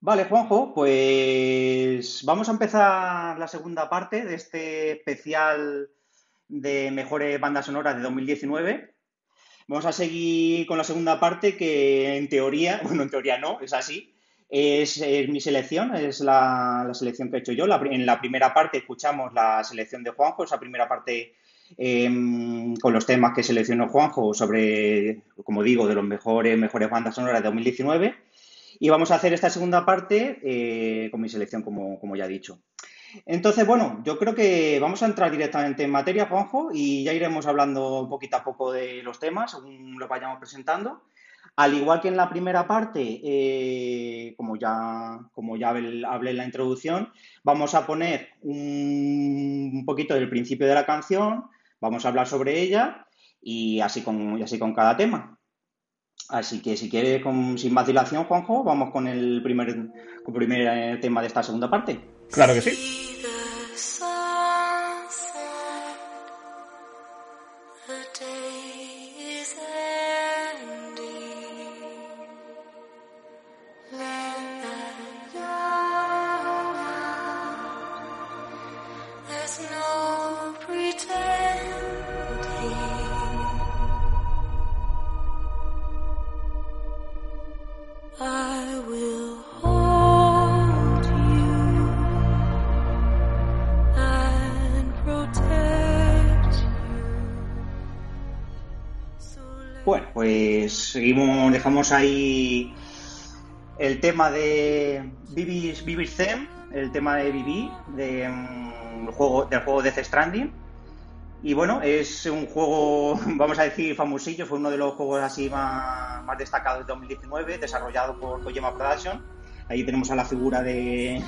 Vale, Juanjo, pues vamos a empezar la segunda parte de este especial de mejores bandas sonoras de 2019. Vamos a seguir con la segunda parte que en teoría, bueno, en teoría no, es así, es, mi selección, es la, selección que he hecho yo. en la primera parte escuchamos la selección de Juanjo, esa primera parte em, con los temas que seleccionó Juanjo sobre, como digo, de los mejores, mejores bandas sonoras de 2019. Y vamos a hacer esta segunda parte eh, con mi selección, como, ya he dicho. Entonces, bueno, yo creo que vamos a entrar directamente en materia, Juanjo, y ya iremos hablando poquito a poco de los temas según los vayamos presentando. Al igual que en la primera parte, eh, como ya, como ya hablé en la introducción, vamos a poner un, un, poquito del principio de la canción, vamos a hablar sobre ella y así con, y así con cada tema. Así que si quiere, sin vacilación, Juanjo, vamos con el primer, con el primer eh, tema de esta segunda parte. Claro que sí. Dejamos ahí el tema de Vivir Zen, el tema de Vivi, de, mm, juego, del juego Death Stranding. Y bueno, es un juego, vamos a decir, famosillo, fue uno de los juegos así más, más destacados de 2019, desarrollado por Kojima Production. Ahí tenemos a la figura de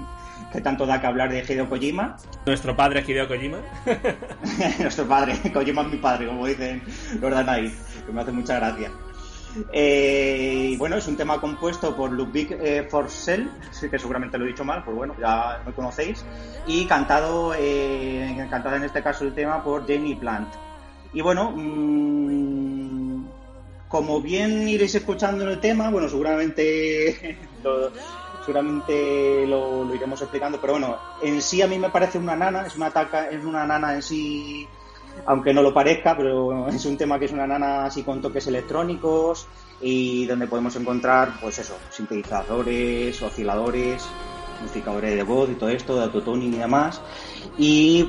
que, tanto da que hablar de Hideo Kojima. Nuestro padre Hideo Kojima. Nuestro padre, Kojima es mi padre, como dicen los Danai, que me hace mucha gracia. Eh, bueno, es un tema compuesto por Ludwig eh, que seguramente lo he dicho mal, pues bueno, ya me conocéis, y cantado, eh, cantado en este caso el tema por Jamie Plant. Y bueno, mm, como bien iréis escuchando en el tema, bueno, seguramente lo, seguramente lo, iremos explicando, pero bueno, en sí a mí me parece una nana, es una, taca, es una nana en sí aunque no lo parezca, pero es un tema que es una nana así con toques electrónicos y donde podemos encontrar, pues eso, sintetizadores, osciladores, amplificadores de voz y todo esto, de autotuning y demás. Y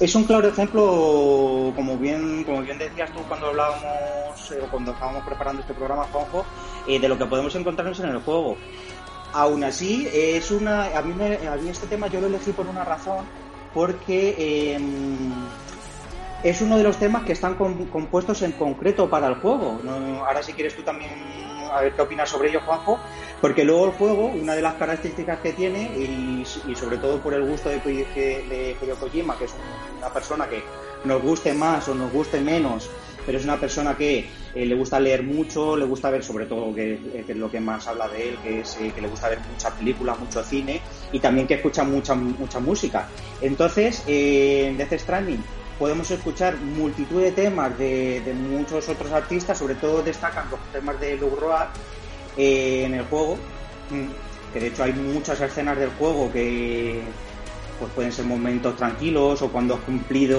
es un claro ejemplo, como bien, como bien decías tú cuando hablábamos, eh, o cuando estábamos preparando este programa, Juanjo, eh, de lo que podemos encontrarnos en el juego. Aún así, es una, a mí, a mí este tema yo lo elegí por una razón, porque eh, es uno de los temas que están compuestos en concreto para el juego. ahora si quieres tú también a ver qué opinas sobre ello, Juanjo, porque luego el juego, una de las características que tiene, y, sobre todo por el gusto de, de Hideo Kojima, que es una persona que nos guste más o nos guste menos, pero es una persona que eh, le gusta leer mucho, le gusta ver sobre todo, que, es lo que más habla de él, que es eh, que le gusta ver muchas películas, mucho cine, y también que escucha mucha, mucha música. Entonces, eh, Death Stranding podemos escuchar multitud de temas de, muchos otros artistas, sobre todo destacan los temas de Lou Roar eh, en el juego, mm, que de hecho hay muchas escenas del juego que pues pueden ser momentos tranquilos o cuando has cumplido,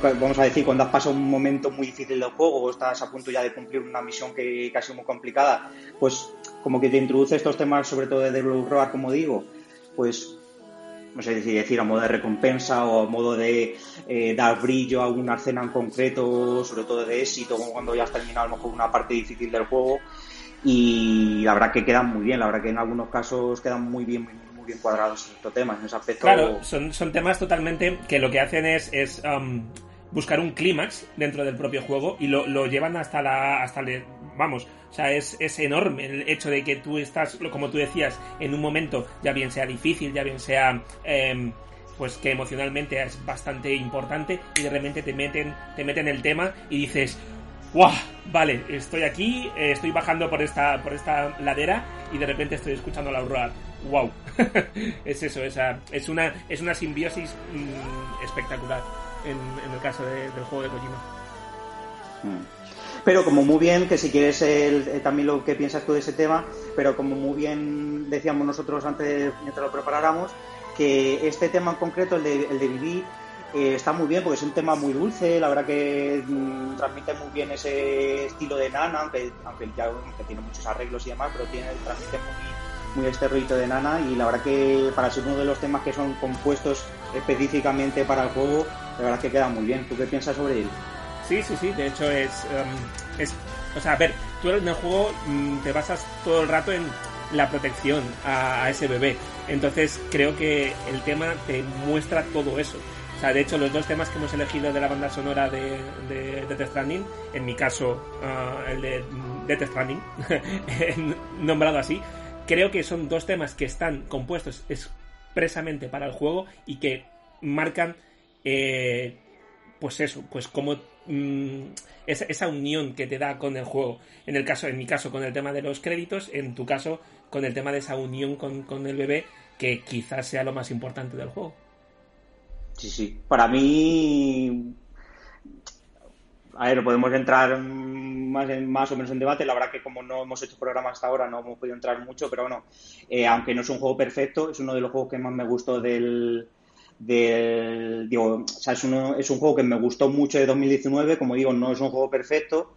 vamos a decir, cuando has pasado un momento muy difícil del juego o estás a punto ya de cumplir una misión que, casi muy complicada, pues como que te introduce estos temas, sobre todo de Roar, como digo, pues no sé si decir a modo de recompensa o a modo de eh, dar brillo a una escena en concreto, sobre todo de éxito, como cuando ya has terminado a lo mejor una parte difícil del juego. Y la verdad que quedan muy bien, la verdad que en algunos casos quedan muy bien, muy bien cuadrados estos temas, en ese aspecto. Claro, son, son temas totalmente que lo que hacen es, es um, buscar un clímax dentro del propio juego y lo, lo llevan hasta la hasta vamos, o sea, es, es enorme el hecho de que tú estás, como tú decías, en un momento, ya bien sea difícil, ya bien sea... Em, pues que emocionalmente es bastante importante y de repente te meten, te meten el tema y dices, ¡Wow! Vale, estoy aquí, eh, estoy bajando por esta, por esta ladera y de repente estoy escuchando la aurora. ¡Wow! es eso, esa, es, una, es una simbiosis mm, espectacular en, el caso del juego de Kojima. Mm. Pero como muy bien, que si quieres el, también lo que piensas tú de ese tema, pero como muy bien decíamos nosotros antes, mientras lo preparáramos, que este tema en concreto, el de, el de vivir, eh, está muy bien porque es un tema muy dulce, la verdad que mm, transmite muy bien ese estilo de Nana, aunque, aunque ya tiene muchos arreglos y demás, pero tiene, transmite muy, muy este rollito de Nana y la verdad que para ser uno de los temas que son compuestos específicamente para el juego, la verdad que queda muy bien. ¿Tú qué piensas sobre él? Sí, sí, sí, de hecho es, um, es o sea, a ver, tú en el juego mm, te basas todo el rato en la protección a, ese bebé. Entonces creo que el tema te muestra todo eso. O sea, de hecho, los dos temas que hemos elegido de la banda sonora de, de, Death Stranding, en mi caso, ah, el de Death Stranding, nombrado así, creo que son dos temas que están compuestos expresamente para el juego y que marcan, eh, pues eso, pues como mm, esa, unión que te da con el juego. En el caso, en mi caso, con el tema de los créditos, en tu caso, con el tema de esa unión con, con el bebé, que quizás sea lo más importante del juego. Sí, sí. Para mí, a ver, podemos entrar más, más o menos en debate. La verdad que como no hemos hecho programa hasta ahora, no hemos podido entrar mucho, pero bueno, eh, aunque no es un juego perfecto, es uno de los juegos que más me gustó del... del digo, o sea, es, uno, es un juego que me gustó mucho de 2019, como digo, no es un juego perfecto,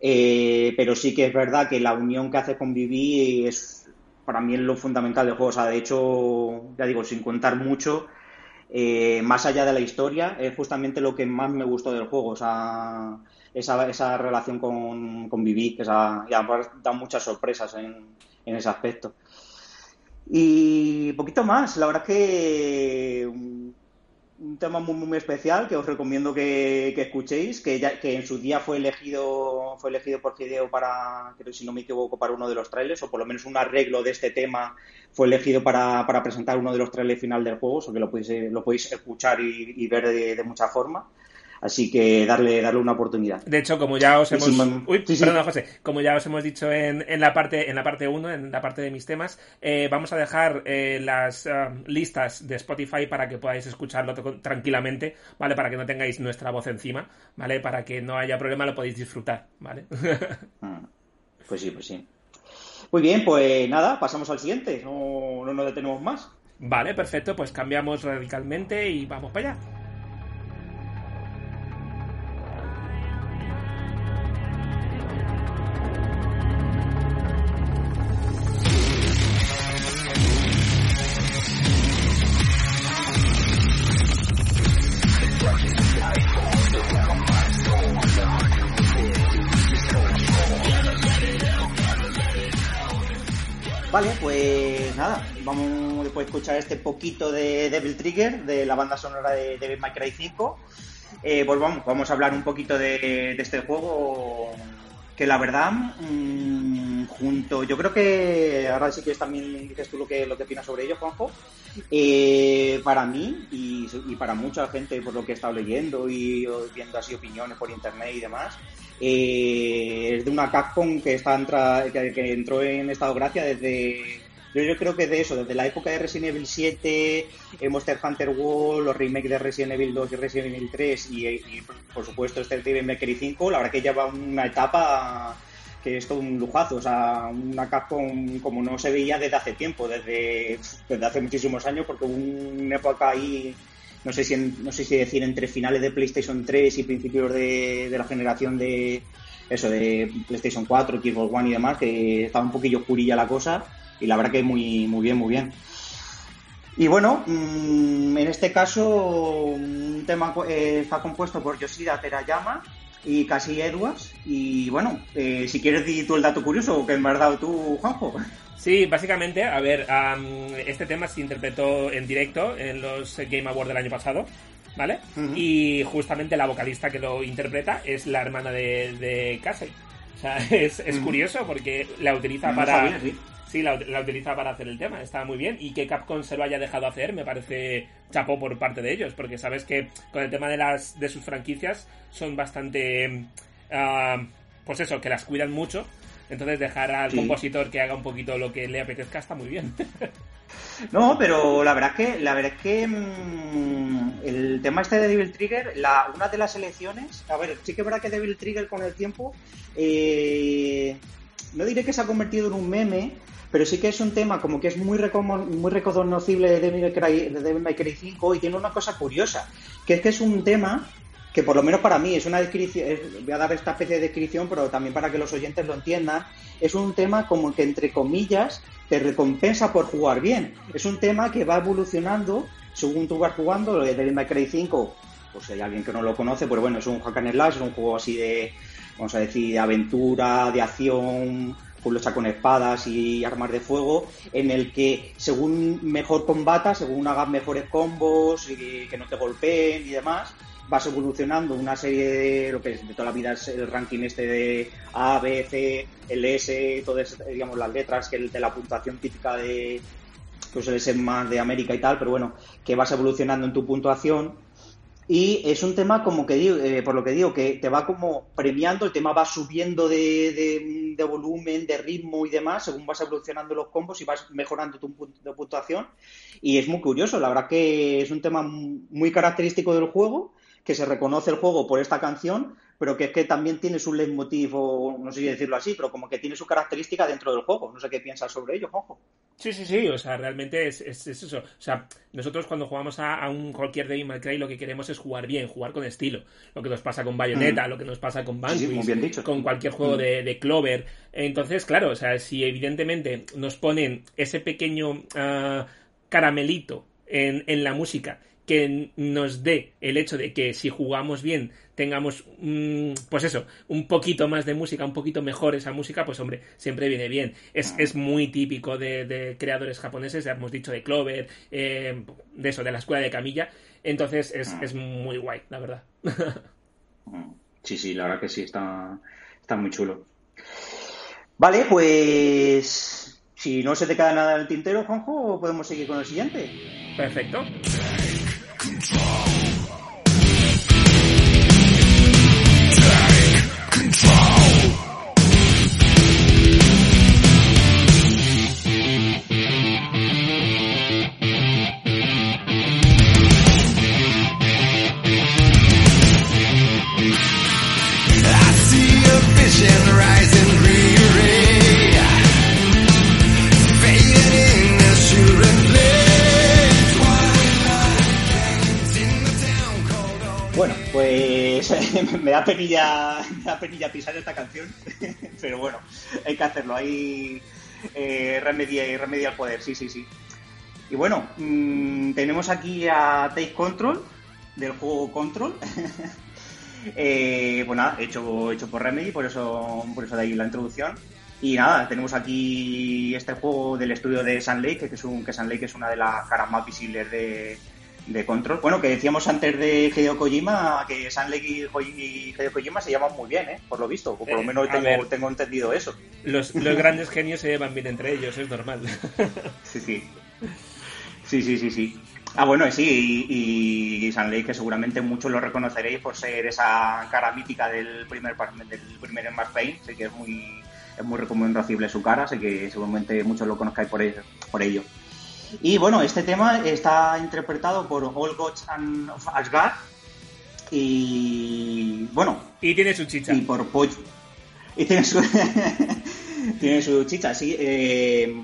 eh, pero sí que es verdad que la unión que hace con Vivi es para mí es lo fundamental del juego. O sea, de hecho, ya digo, sin contar mucho, eh, más allá de la historia, es justamente lo que más me gustó del juego. O sea, esa, esa relación con, con Vivi, que esa, ya, da muchas sorpresas en, en ese aspecto. Y poquito más, la verdad que un tema muy, muy especial que os recomiendo que, escuchéis, que, ya, que en su día fue elegido fue elegido por Fideo para, creo si no me equivoco, para uno de los trailers, o por lo menos un arreglo de este tema fue elegido para, para presentar uno de los trailers final del juego, o que lo podéis, lo podéis escuchar y, ver de, muchas formas. Así que darle, darle una oportunidad. De hecho, como ya os hemos. Uy, José. Como ya os hemos dicho en, en la parte en la parte 1, en la parte de mis temas, eh, vamos a dejar eh, las um, listas de Spotify para que podáis escucharlo tranquilamente, ¿vale? Para que no tengáis nuestra voz encima, ¿vale? Para que no haya problema, lo podéis disfrutar, ¿vale? Ah, pues sí, pues sí. Muy bien, pues nada, pasamos al siguiente. No, no nos detenemos más. Vale, perfecto, pues cambiamos radicalmente y vamos para allá. Pues nada, vamos después a escuchar este poquito de Devil Trigger, de la banda sonora de Devil May Cry 5. Eh, pues vamos, a hablar un poquito de, este juego que la verdad, mm, junto, yo creo que ahora sí que también dices tú lo que, lo que opinas sobre ello, Juanjo. Eh, para mí y, para mucha gente, por lo que he estado leyendo y viendo así opiniones por internet y demás, eh, es de una Capcom que está que, entró en estado gracia desde yo, yo creo que de eso, desde la época de Resident Evil 7, eh, Monster Hunter World, los remakes de Resident Evil 2 y Resident Evil 3 y, por supuesto este Devil May 5, la verdad que lleva una etapa que es todo un lujazo, o sea, una Capcom como no se veía desde hace tiempo, desde, desde hace muchísimos años, porque hubo una época ahí no sé si no sé si decir entre finales de PlayStation 3 y principios de, la generación de eso de PlayStation 4, Xbox One y demás, que estaba un poquillo oscurilla la cosa y la verdad que muy muy bien, muy bien. Y bueno, mm, en este caso un tema eh, está compuesto por Yoshida Terayama y Casi Edwards y bueno, eh, si quieres di tú el dato curioso que me has dado tú, Juanjo. Sí, básicamente, a ver, este tema se interpretó en directo en los Game Awards del año pasado, ¿vale? Y justamente la vocalista que lo interpreta es la hermana de, de Casey. O sea, es, es curioso porque la utiliza para... sí. La, utiliza para hacer el tema, está muy bien. Y que Capcom se lo haya dejado hacer, me parece chapó por parte de ellos, porque sabes que con el tema de las de sus franquicias son bastante. Uh, pues eso, que las cuidan mucho. Entonces dejar al compositor que haga un poquito lo que le apetezca está muy bien. No, pero la verdad es que, la verdad es que mm, el tema este de Devil Trigger, la, una de las elecciones, a ver, sí que es verdad que Devil Trigger con el tiempo, eh, no diré que se ha convertido en un meme, pero sí que es un tema como que es muy, muy reconocible de Devil, May Cry, de Devil May Cry 5 y tiene una cosa curiosa, que es que es un tema que por lo menos para mí es una descripción, voy a dar esta especie de descripción, pero también para que los oyentes lo entiendan, es un tema como que entre comillas te recompensa por jugar bien. Es un tema que va evolucionando según tú vas jugando, lo de Devil May Cry 5, pues hay alguien que no lo conoce, pues bueno, es un hack and slash, es un juego así de, vamos a decir, de aventura, de acción, con lucha con espadas y armas de fuego, en el que según mejor combata, según hagas mejores combos, y que no te golpeen y demás, vas evolucionando una serie de lo que es de toda la vida es el ranking este de A, B, C, el S, todas digamos las letras que de la puntuación típica de pues el S más de América y tal, pero bueno, que vas evolucionando en tu puntuación y es un tema como que digo, eh, por lo que digo, que te va como premiando, el tema va subiendo de, de, volumen, de ritmo y demás, según vas evolucionando los combos y vas mejorando tu de puntuación. Y es muy curioso, la verdad que es un tema muy característico del juego que se reconoce el juego por esta canción, pero que es que también tiene su leitmotiv, o no sé si decirlo así, pero como que tiene su característica dentro del juego. No sé qué piensas sobre ello, Juanjo. Sí, sí, sí, o sea, realmente es, eso. O sea, nosotros cuando jugamos a, un cualquier Devil May Cry lo que queremos es jugar bien, jugar con estilo. Lo que nos pasa con Bayonetta, mm. lo que nos pasa con Vanquish, con cualquier juego mm. de, Clover. Entonces, claro, o sea, si evidentemente nos ponen ese pequeño ah, caramelito en, en la música que nos dé el hecho de que si jugamos bien tengamos, pues eso, un poquito más de música, un poquito mejor esa música, pues hombre, siempre viene bien. Es, es muy típico de, creadores japoneses, ya hemos dicho de Clover, eh, de eso, de la escuela de Camilla. Entonces es, es muy guay, la verdad. Sí, sí, la verdad que sí, está, está muy chulo. Vale, pues si no se te queda nada en el tintero, Juanjo, podemos seguir con el siguiente. Perfecto. Control. me da penilla, me da penilla pisar esta canción, pero bueno, hay que hacerlo, hay eh, remedia y al poder, sí, sí, sí. Y bueno, mm, tenemos aquí a Take Control, del juego Control. eh, pues nada, hecho, hecho por Remedy, por eso, por eso de ahí la introducción. Y nada, tenemos aquí este juego del estudio de Sun Lake, que es un, que Lake es una de las caras más visibles de, de Control. Bueno, que decíamos antes de Hideo Kojima que Sanlek y, Hideo Kojima se llaman muy bien, ¿eh? Por lo visto, o por lo eh, menos tengo, tengo, entendido eso. Los, los grandes genios se llevan bien entre ellos, es normal. sí, sí. Sí, sí, sí, sí. Ah, bueno, sí, y, y, que seguramente muchos lo reconoceréis por ser esa cara mítica del primer del primer en Max Payne, sé que es muy es muy reconocible su cara, sé que seguramente muchos lo conozcáis por ello. Por ello. Y bueno, este tema está interpretado por All Gods and Asgard. Y bueno. Y tiene su chicha. Y por Y tiene su. tiene su chicha, sí. Eh,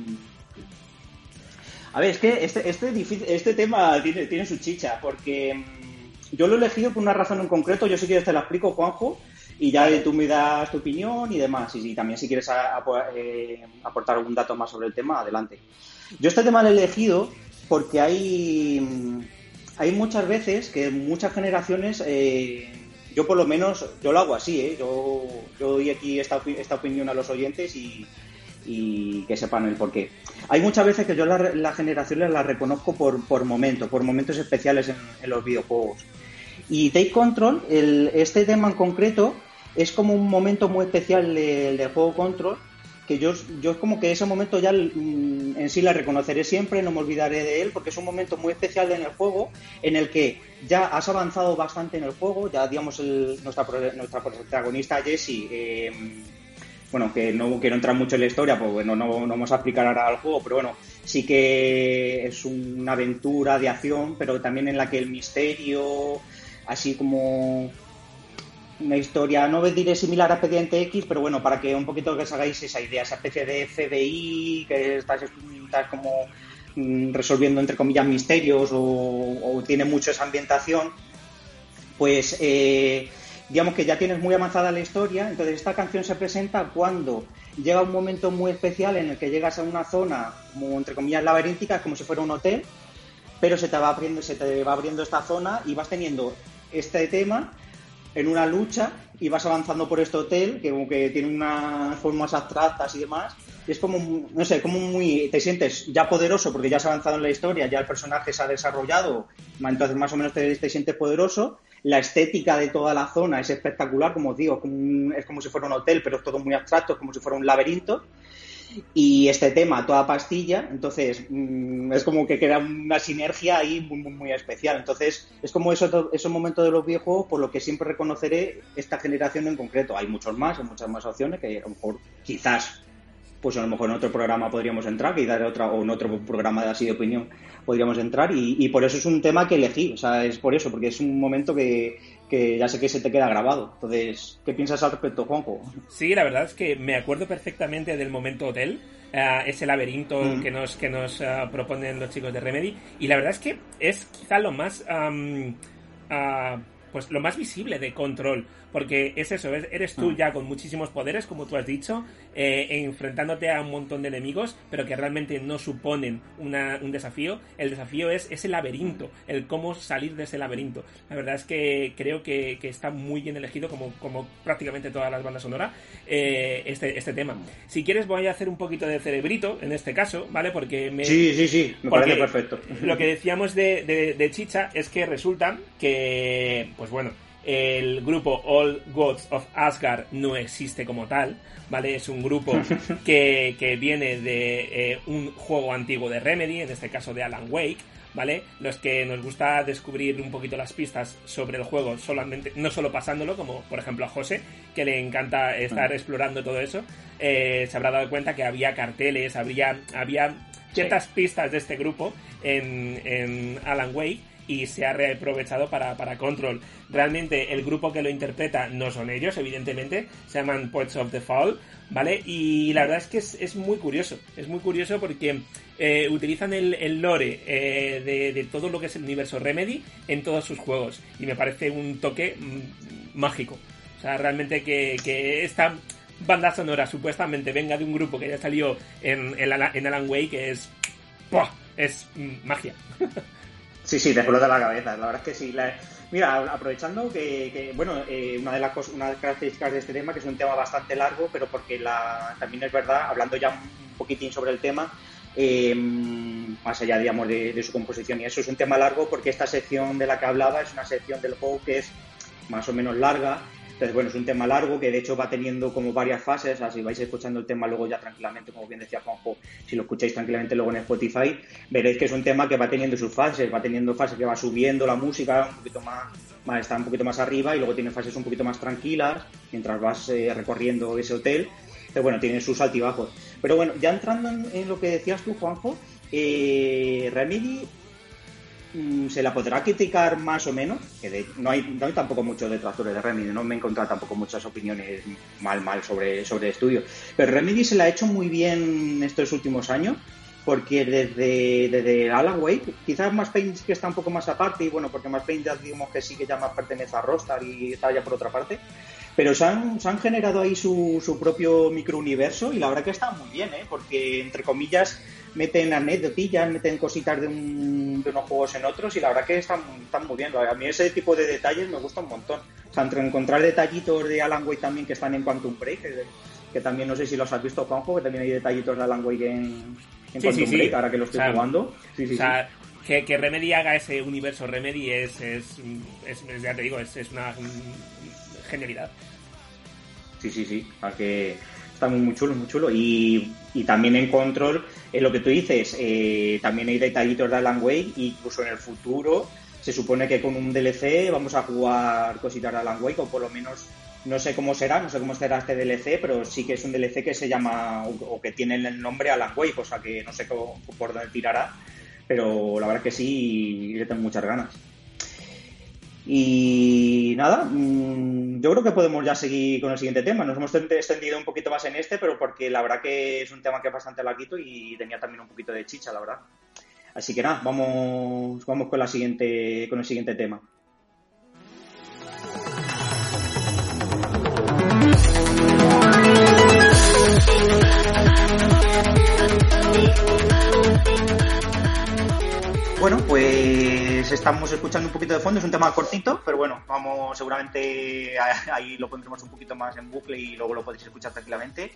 a ver, es que este, este, este tema tiene, tiene su chicha, porque mm, yo lo he elegido por una razón en concreto. Yo si quieres te la explico, Juanjo, y ya tú me das tu opinión y demás. Y, también si quieres eh, aportar algún dato más sobre el tema, adelante. Yo este tema lo he elegido porque hay, hay muchas veces que muchas generaciones, eh, yo por lo menos, yo lo hago así, ¿eh? yo, yo doy aquí esta, esta opinión a los oyentes y, que sepan el porqué. Hay muchas veces que yo las generaciones las reconozco por, por momentos, por momentos especiales en, los videojuegos. Y Take Control, este tema en concreto, es como un momento muy especial del de juego Control, que yo, yo como que ese momento ya mm, en sí la reconoceré siempre, no me olvidaré de él, porque es un momento muy especial en el juego, en el que ya has avanzado bastante en el juego, ya digamos el, nuestra, nuestra protagonista Jessie, eh, bueno, que no quiero entrar mucho en la historia, pues bueno, no, no vamos a explicar ahora el juego, pero bueno, sí que es una aventura de acción, pero también en la que el misterio, así como una historia, no diré similar a Expediente X, pero bueno, para que un poquito que os hagáis esa idea, esa especie de FBI que estás, como mm, resolviendo entre comillas misterios o, tiene mucho esa ambientación, pues eh, digamos que ya tienes muy avanzada la historia, entonces esta canción se presenta cuando llega un momento muy especial en el que llegas a una zona como entre comillas laberíntica, como si fuera un hotel, pero se te va abriendo, se te va abriendo esta zona y vas teniendo este tema en una lucha y vas avanzando por este hotel que como que tiene unas formas abstractas y demás y es como no sé como muy te sientes ya poderoso porque ya has avanzado en la historia ya el personaje se ha desarrollado entonces más o menos te, te sientes poderoso. La estética de toda la zona es espectacular como os digo es como si fuera un hotel pero es todo muy abstracto es como si fuera un laberinto y este tema toda pastilla, entonces mm, es como que queda una sinergia ahí muy, muy, especial. Entonces es como eso, esos momentos de los viejos por lo que siempre reconoceré esta generación en concreto. Hay muchos más, hay muchas más opciones que a lo mejor quizás pues a lo mejor en otro programa podríamos entrar, dar otra, o en otro programa de así de opinión podríamos entrar, y, y, por eso es un tema que elegí, o sea, es por eso, porque es un momento que, que ya sé que se te queda grabado. Entonces, ¿qué piensas al respecto, Juanjo? Sí, la verdad es que me acuerdo perfectamente del momento hotel, uh, ese laberinto Mm. que nos, que nos uh, proponen los chicos de Remedy, y la verdad es que es quizá lo más... um, uh, pues lo más visible de control, porque es eso, es- eres tú Mm. ya con muchísimos poderes, como tú has dicho, eh, enfrentándote a un montón de enemigos, pero que realmente no suponen una- un desafío. El desafío es ese laberinto, el cómo salir de ese laberinto. La verdad es que creo que, que está muy bien elegido, como, como prácticamente todas las bandas sonoras, eh, este, este tema. Si quieres voy a hacer un poquito de cerebrito, en este caso, ¿vale? Porque me, Sí, sí, sí, me parece perfecto. Lo que decíamos de, de- de Chicha es que resulta que, pues bueno, el grupo All Gods of Asgard no existe como tal, ¿vale? Es un grupo que, que viene de eh, un juego antiguo de Remedy, en este caso de Alan Wake, ¿vale? Los que nos gusta descubrir un poquito las pistas sobre el juego, solamente, no solo pasándolo, como por ejemplo a José, que le encanta estar Mm. explorando todo eso, eh, se habrá dado cuenta que había carteles, habría, había ciertas pistas de este grupo en, en Alan Wake y se ha reaprovechado para, para Control. Realmente el grupo que lo interpreta no son ellos, evidentemente, se llaman Poets of the Fall, ¿vale? Y la verdad es que es, es muy curioso, es muy curioso porque eh, utilizan el, el lore eh, de, de todo lo que es el universo Remedy en todos sus juegos y me parece un toque mm, mágico. O sea, realmente que, que esta banda sonora supuestamente venga de un grupo que ya salió en, en, Alan- Wake, que es... ¡buah! Es mm, magia. Sí, sí, te explota la cabeza, la verdad es que sí. Mira, aprovechando que, que, bueno, eh, una de las cos- una de las características de este tema, que es un tema bastante largo, pero porque la, también es verdad, hablando ya un poquitín sobre el tema, eh, más allá, digamos, de, de su composición y eso, es un tema largo porque esta sección de la que hablaba es una sección del juego que es más o menos larga. Entonces, bueno, es un tema largo que de hecho va teniendo como varias fases, así vais escuchando el tema luego ya tranquilamente, como bien decía Juanjo, si lo escucháis tranquilamente luego en Spotify, veréis que es un tema que va teniendo sus fases, va teniendo fases que va subiendo la música un poquito más, más está un poquito más arriba y luego tiene fases un poquito más tranquilas mientras vas eh, recorriendo ese hotel. Pero bueno, tiene sus altibajos. Pero bueno, ya entrando en, lo que decías tú, Juanjo, eh, Remedy se la podrá criticar más o menos, que no, hay, tampoco muchos detractores de Remedy, no me he encontrado tampoco muchas opiniones mal, mal sobre, sobre el estudio. Pero Remedy se la ha hecho muy bien estos últimos años, porque desde, desde Alan Wake, quizás más Pain que está un poco más aparte, y bueno, porque más Pain ya digamos que sí que ya más pertenece a Rockstar y está ya por otra parte, pero se han, se han generado ahí su, su propio microuniverso y la verdad que está muy bien, ¿eh? porque entre comillas meten anécdotillas, meten cositas de, un- de unos juegos en otros y la verdad que están, están muy bien. A mí ese tipo de detalles me gusta un montón. O sea, entre encontrar detallitos de Alan Wake también que están en Quantum Break, que, que también no sé si los has visto, Juanjo, que también hay detallitos de Alan Wake en, en Sí, Quantum sí, sí. Break, ahora que lo estoy O sea, jugando. O sea, que, que Remedy haga ese universo Remedy es, es, ya te digo, es, es una genialidad. Sí, sí, sí. A que está muy, chulo, muy chulo. Y, y también en Control, en lo que tú dices, eh, también hay detallitos de Alan Wake, incluso en el futuro se supone que con un DLC vamos a jugar cositas de Alan Wake, o por lo menos no sé cómo será, no sé cómo será este DLC, pero sí que es un DLC que se llama o, que tiene el nombre Alan Wake, o sea que no sé cómo, por dónde tirará, pero la verdad que sí, le tengo muchas ganas. Y nada, mm, yo creo que podemos ya seguir con el siguiente tema. Nos hemos extendido un poquito más en este, pero porque la verdad que es un tema que es bastante larguito y tenía también un poquito de chicha, la verdad. Así que nada, vamos, vamos con la siguiente, con el siguiente tema. Bueno, pues estamos escuchando un poquito de fondo, es un tema cortito, pero bueno, vamos, seguramente ahí lo pondremos un poquito más en bucle y luego lo podéis escuchar tranquilamente.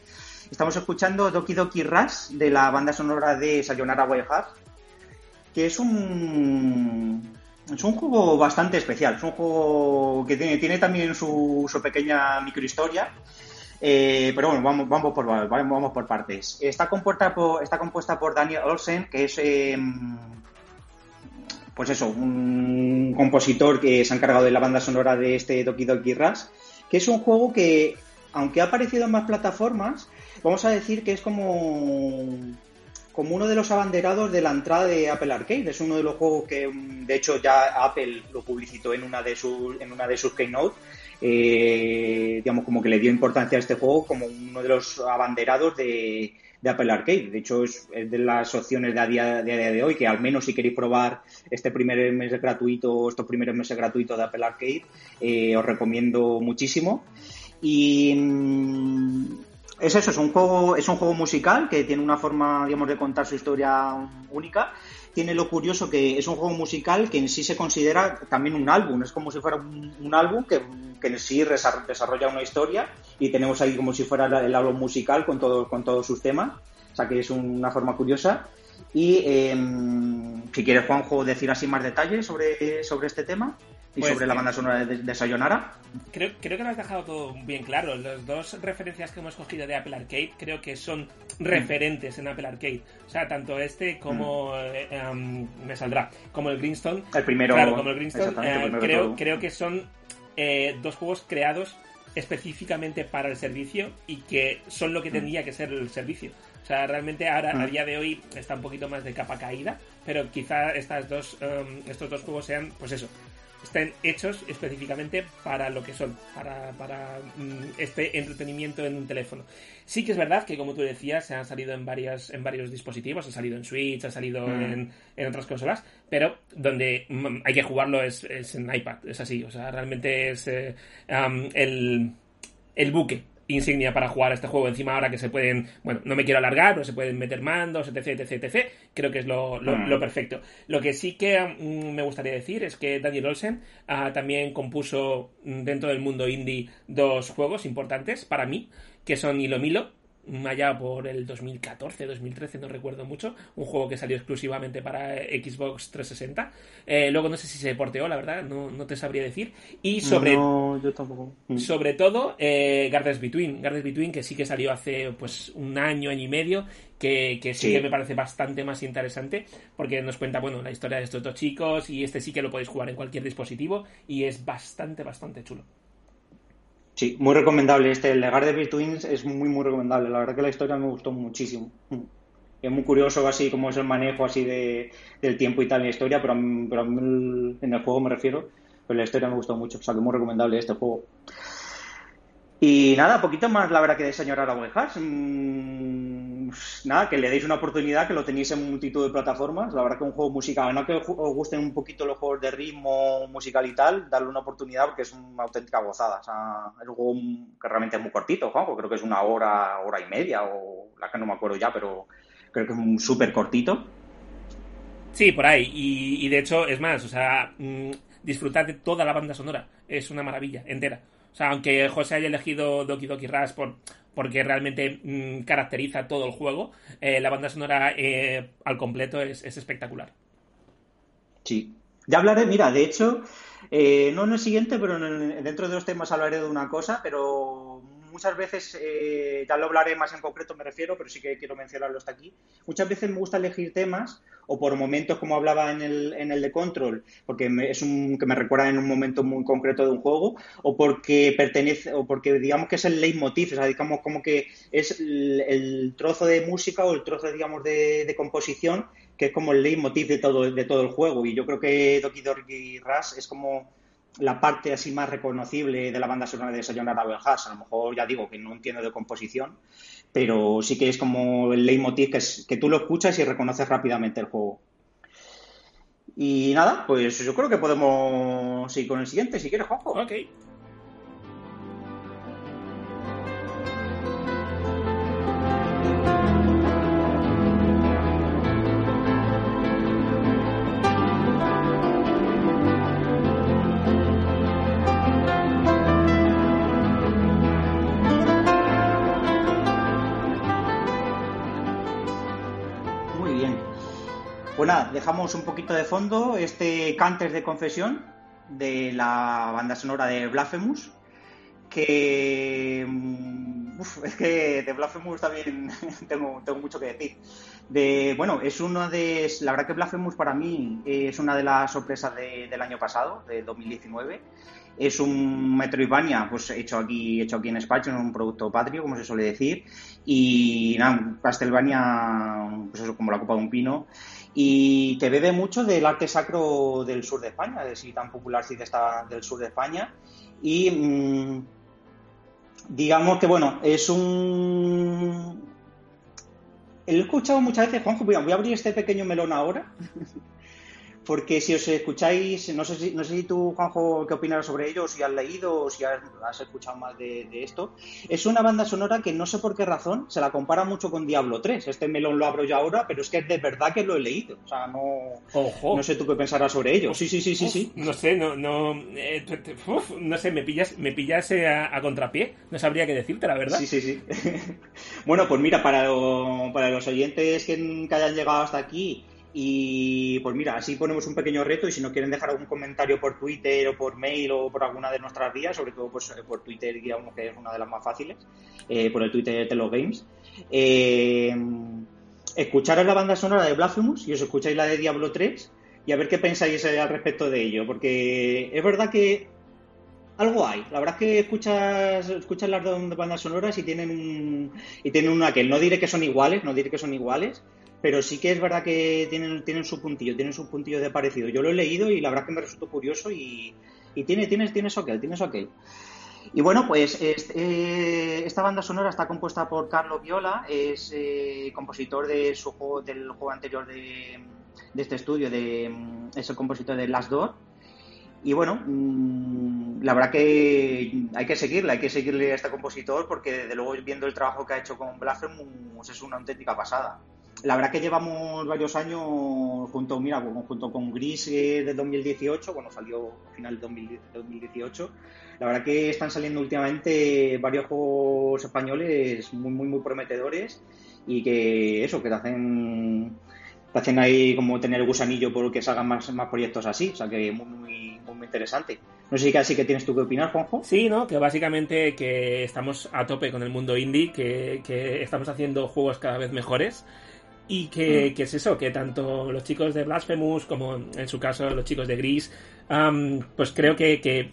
Estamos escuchando Doki Doki Rush de la banda sonora de Sayonara Wild que es un es un juego bastante especial, es un juego que tiene, tiene también su, su pequeña microhistoria. Eh, pero bueno, vamos, vamos, por, vamos por partes. Está compuesta por, está compuesta por Daniel Olsen, que es em, pues eso, un compositor que se ha encargado de la banda sonora de este Doki Doki Rush, que es un juego que, aunque ha aparecido en más plataformas, vamos a decir que es como como uno de los abanderados de la entrada de Apple Arcade. Es uno de los juegos que, de hecho, ya Apple lo publicitó en una de sus, en una de sus keynote. Eh, digamos, como que le dio importancia a este juego como uno de los abanderados de, de Apple Arcade. De hecho, es, de las opciones de a, día, de hoy que al menos si queréis probar este primer mes gratuito, estos primeros meses gratuitos de Apple Arcade, eh, os recomiendo muchísimo. Y mm, es eso, es un juego, es un juego musical que tiene una forma, digamos, de contar su historia única. Tiene lo curioso que es un juego musical que en sí se considera también un álbum. Es como si fuera un, álbum que, que, en sí desarrolla una historia y tenemos ahí como si fuera el álbum musical con, todo, con todos sus temas. O sea que es una forma curiosa. Y em, si quieres, Juanjo, decir así más detalles sobre, sobre este tema y pues sobre la banda sonora de, Sayonara. Creo, creo que lo has dejado todo bien claro. Las dos referencias que hemos cogido de Apple Arcade creo que son referentes en Apple Arcade. O sea, tanto este como mm. eh, em, me saldrá, como el Greenstone. El primero. Claro, como el Greenstone. Eh, creo, creo que son eh, dos juegos creados específicamente para el servicio y que son lo que mm. tendría que ser el servicio. O sea, realmente ahora, a mm. día de hoy, está un poquito más de capa caída, pero quizá estas dos, em, estos dos juegos sean, pues eso, estén hechos específicamente para lo que son, para, para mm, este entretenimiento en un teléfono. Sí que es verdad que, como tú decías, se han salido en, varias, en varios dispositivos, ha salido en Switch, ha salido mm. en, en, otras consolas, pero donde mm, hay que jugarlo es, es, en iPad, es así, o sea, realmente es eh, el, el buque insignia para jugar a este juego. Encima ahora que se pueden, bueno, no me quiero alargar, pero se pueden meter mandos, etc, etc, etc. Creo que es lo, lo, mm. perfecto. Lo que sí que mm, me gustaría decir es que Daniel Olsen ah, también compuso mm, dentro del mundo indie dos juegos importantes para mí, que son Hilo Milo, allá por el 2014, 2013, no recuerdo mucho, un juego que salió exclusivamente para Xbox 360. Eh, luego no sé si se porteó, la verdad, no, no te sabría decir. Y sobre, no, yo tampoco. Mm. sobre todo, eh, Gardens Between. Gardens Between, que sí que salió hace pues un año, año y medio, que, que sí, que me parece bastante más interesante, porque nos cuenta, bueno, la historia de estos dos chicos, y este sí que lo podéis jugar en cualquier dispositivo, y es bastante, bastante chulo. Sí, muy recomendable. Este, el Legar de Twins es muy, muy recomendable. La verdad que la historia me gustó muchísimo. Mm. Es muy curioso así como es el manejo así de, del tiempo y tal en la historia, pero, pero en el juego me refiero. Pero la historia me gustó mucho. O sea, que muy recomendable este juego. Y nada, poquito más la verdad que de señor Araguejas. Mm, nada, que le deis una oportunidad, que lo tenéis en multitud de plataformas. La verdad que un juego musical, no que os gusten un poquito los juegos de ritmo musical y tal, darle una oportunidad porque es una auténtica gozada. O sea, es un juego que realmente es muy cortito, Juanjo. Creo que es una hora, hora y media, o la que no me acuerdo ya, pero creo que es un súper cortito. Sí, por ahí. Y, de hecho, es más, o sea, mm, disfrutar de toda la banda sonora. Es una maravilla, entera. O sea, aunque José haya elegido Doki Doki Rush por, porque realmente mm, caracteriza todo el juego, eh, la banda sonora eh, al completo es, espectacular. Sí. Ya hablaré, mira, de hecho, eh, no en el siguiente, pero dentro de los temas hablaré de una cosa, pero muchas veces, eh, ya lo hablaré más en concreto, me refiero, pero sí que quiero mencionarlo hasta aquí. Muchas veces me gusta elegir temas, o por momentos, como hablaba en el, en el de Control, porque es un que me recuerda en un momento muy concreto de un juego, o porque pertenece, o porque digamos que es el leitmotiv, o sea, digamos como que es el, trozo de música o el trozo, digamos, de, de composición que es como el leitmotiv de todo, de todo el juego. Y yo creo que Doki Doki Rush es como la parte así más reconocible de la banda sonora de Sayonara Belhas. A lo mejor ya digo que no entiendo de composición, pero sí que es como el leitmotiv que, es, que tú lo escuchas y reconoces rápidamente el juego. Y nada, pues yo creo que podemos seguir con el siguiente, si quieres, Juanjo. Ok. Dejamos un poquito de fondo este Cantes de Confesión de la banda sonora de Blasphemous, que mm, es que de Blasphemous también tengo, mucho que decir. De, bueno, es una de. La verdad que Blasphemous para mí es una de las sorpresas del año pasado, de 2019. Es un Metroidvania, pues hecho aquí, hecho aquí en España, un producto patrio, como se suele decir. Y nada, Castlevania, pues eso, como la copa de un pino y te bebe mucho del arte sacro del sur de España, de si tan popular si está del sur de España. Y mm, digamos que, bueno, es un. He escuchado muchas veces, Juanjo, voy a abrir este pequeño melón ahora. porque si os escucháis, no sé si, no sé si tú, Juanjo, qué opinas sobre ello, si has leído o si has, escuchado más de, esto. Es una banda sonora que no sé por qué razón se la compara mucho con Diablo 3. Este melón lo abro yo ahora, pero es que de verdad que lo he leído. O sea, no, no sé tú qué pensarás sobre ello. Sí, sí, sí, sí, sí. No sé, no, no, eh, no sé, me pillas, me pillas eh, a, contrapié. No sabría qué decirte, la verdad. Sí, sí, sí. bueno, pues mira, para, para los oyentes que hayan llegado hasta aquí y pues mira, así ponemos un pequeño reto y si nos quieren dejar algún comentario por Twitter o por mail o por alguna de nuestras vías, sobre todo pues, eh, por Twitter, digamos que es una de las más fáciles, eh, por el Twitter de los Games, eh, escucharos la banda sonora de Blasphemous y os escucháis la de Diablo 3 y a ver qué pensáis al respecto de ello, porque es verdad que algo hay. La verdad es que escuchas, escuchas las dos bandas sonoras y tienen un, y tienen un aquel. No diré que son iguales, no diré que son iguales, pero sí que es verdad que tienen, tienen su puntillo, tienen su puntillo de parecido. Yo lo he leído y la verdad que me resultó curioso y, tiene, tienes, tienes aquel, tienes aquel. Y bueno, pues eh, esta banda sonora está compuesta por Carlos Viola, es eh, compositor de su juego, del juego anterior de, este estudio, de, es el compositor de Last Door. Y bueno, mm, la verdad que hay que seguirle, hay que seguirle a este compositor porque desde luego viendo el trabajo que ha hecho con Blasphemous es una auténtica pasada la verdad que llevamos varios años junto, mira, junto con Gris eh, de 2018, cuando salió al final de 2018, la verdad que están saliendo últimamente varios juegos españoles muy, muy, muy prometedores y que eso, que te hacen, te hacen ahí como tener el gusanillo por que salgan más, más proyectos así, o sea que muy, muy, muy interesante. No sé si casi que tienes tú que opinar, Juanjo. Sí, ¿no? Que básicamente que estamos a tope con el mundo indie, que, que estamos haciendo juegos cada vez mejores y que, es eso, que tanto los chicos de Blasphemous como en su caso los chicos de Gris, pues creo que,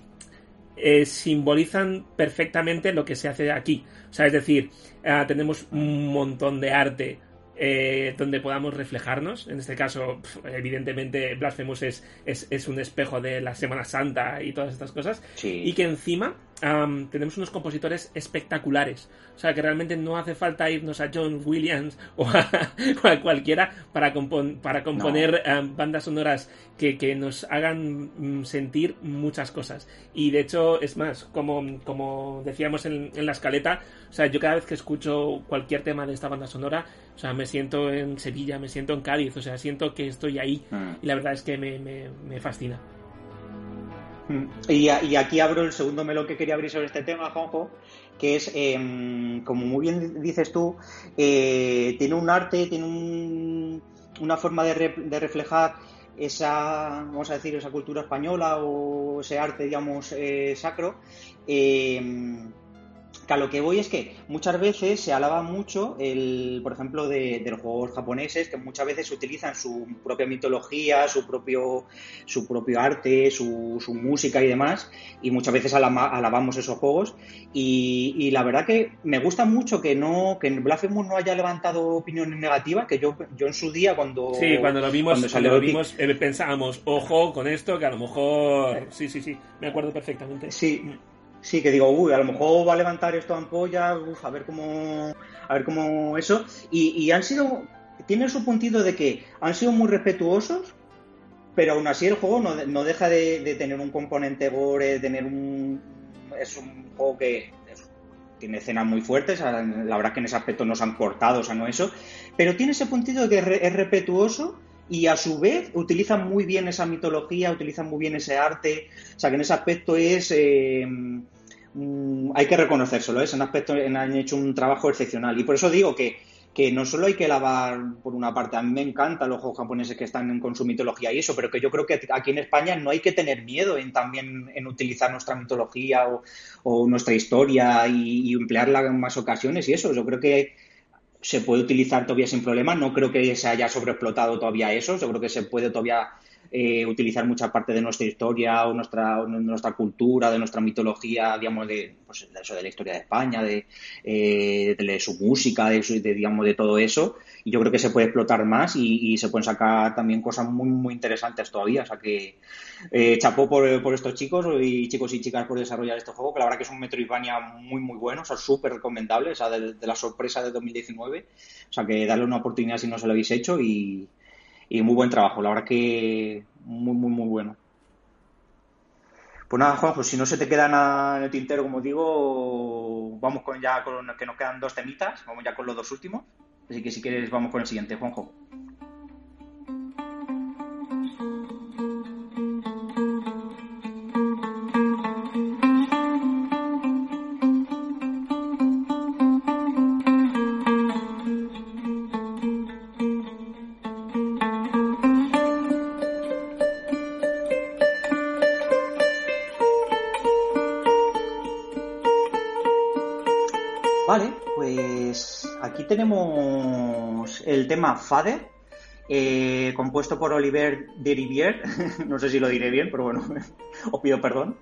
eh, simbolizan perfectamente lo que se hace aquí. O sea, es decir, ah, tenemos un montón de arte eh, donde podamos reflejarnos. En este caso, evidentemente, Blasphemous es, es, un espejo de la Semana Santa y todas estas cosas. Y que encima tenemos unos compositores espectaculares. O sea, que realmente no hace falta irnos a John Williams o a, cualquiera para, para componer bandas sonoras que, nos hagan mm, sentir muchas cosas. Y de hecho, es más, como, como decíamos en, la escaleta, o sea, yo cada vez que escucho cualquier tema de esta banda sonora, o sea, me siento en Sevilla, me siento en Cádiz, o sea, siento que estoy ahí. Mm. Y la verdad es que me, me fascina. Mm. Y, aquí abro el segundo melón que quería abrir sobre este tema, Juanjo, que es, em, como muy bien dices tú, eh, tiene un arte, tiene una forma de, reflejar esa, vamos a decir, esa cultura española o ese arte, digamos, eh, sacro, em, que a lo que voy es que muchas veces se alaba mucho, el, por ejemplo, de, de los juegos japoneses, que muchas veces utilizan su propia mitología, su propio, su propio arte, su, su música y demás, y muchas veces alama- alabamos esos juegos. Y, y la verdad que me gusta mucho que no que Blasphemous no haya levantado opiniones negativas, que yo, yo en su día cuando... Sí, cuando lo vimos, cuando cuando salió lo el pic- vimos eh, pensábamos, ojo con esto, que a lo mejor... Sí, sí, sí, me acuerdo perfectamente. Sí, sí, que digo, uy, a lo mejor va a levantar esto ampolla, uf, a ver cómo, a ver cómo eso. Y, y han sido, tiene su puntito de que han sido muy respetuosos, pero aún así el juego no, no deja de, tener un componente gore, tener un, es un juego que es- tiene escenas muy fuertes, la verdad que en ese aspecto no se han cortado, o sea, no eso, pero tiene ese puntito de que es, es respetuoso y a su vez utilizan muy bien esa mitología, utilizan muy bien ese arte, o sea que en ese aspecto es eh, mm, hay que reconocérselo, ¿eh? en aspecto han hecho un trabajo excepcional y por eso digo que que no solo hay que lavar por una parte, a mí me encantan los juegos japoneses que están con su mitología y eso, pero que yo creo que aquí en España no hay que tener miedo en también en utilizar nuestra mitología o, nuestra historia y emplearla en más ocasiones y eso, yo creo que se puede utilizar todavía sin problema. No creo que se haya sobreexplotado todavía eso. Yo creo que se puede todavía eh, utilizar mucha parte de nuestra historia o nuestra, o nuestra cultura, de nuestra mitología, digamos, de, pues, de eso, de la historia de España, de, eh, de su música, de, de, digamos, de todo eso. Y yo creo que se puede explotar más y, y se pueden sacar también cosas muy, muy interesantes todavía. O sea que eh, chapó por, por estos chicos y chicos y chicas por desarrollar este juego, que la verdad que es un Metroidvania muy, muy bueno, o sea, súper recomendable, o sea, de, de la sorpresa de 2019. O sea, que darle una oportunidad si no se lo habéis hecho y, y muy buen trabajo, la verdad que muy, muy, muy bueno. Pues nada, Juanjo, si no se te queda nada en el tintero, como digo, vamos con ya con que nos quedan dos temitas, vamos ya con los dos últimos. Así que si quieres, vamos con el siguiente, Juanjo. Vale, pues aquí tenemos el tema Father, eh, compuesto por Oliver Derivier, no sé si lo diré bien, pero bueno, os pido perdón,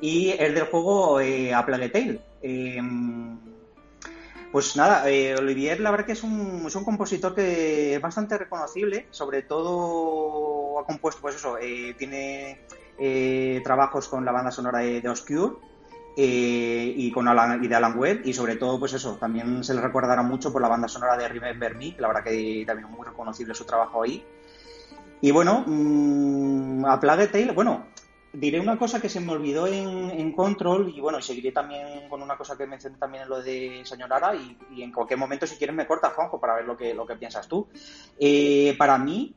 y es del juego eh, A Plague Tale. Eh, pues nada, eh, Olivier la verdad que es un, compositor que es bastante reconocible, sobre todo ha compuesto, pues eso, eh, tiene eh, trabajos con la banda sonora de, de Obscure, eh, y con Alan, y de Alan Webb y sobre todo pues eso también se le recordará mucho por la banda sonora de Remember Me la verdad que también es muy reconocible su trabajo ahí. Y bueno mmm, a Plague Tale bueno diré una cosa que se me olvidó en, en Control y bueno y seguiré también con una cosa que mencioné también en lo de Señor Ara y, y en cualquier momento si quieres me corta Juanjo para ver lo que, lo que piensas tú. Eh, para mí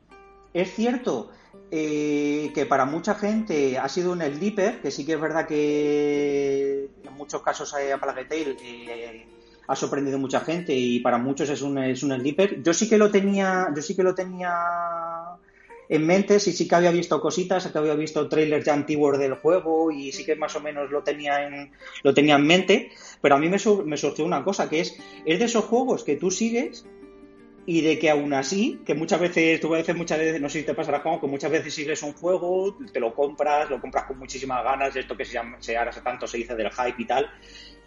es cierto eh, que para mucha gente ha sido un el Dipper, que sí que es verdad que en muchos casos eh, a Plague Tale eh, ha sorprendido mucha gente y para muchos es un, es un el Dipper. Yo sí que lo tenía, yo sí que lo tenía en mente, sí, sí que había visto cositas, que había visto trailers ya antiguos del juego y sí que más o menos lo tenía en, lo tenía en mente, pero a mí me, me surgió una cosa, que es, es de esos juegos que tú sigues y de que aún así, que muchas veces, tú veces muchas veces, no sé si te pasará como que muchas veces sigues un juego, te lo compras, lo compras con muchísimas ganas, esto que se llama, se ahora tanto se dice del hype y tal,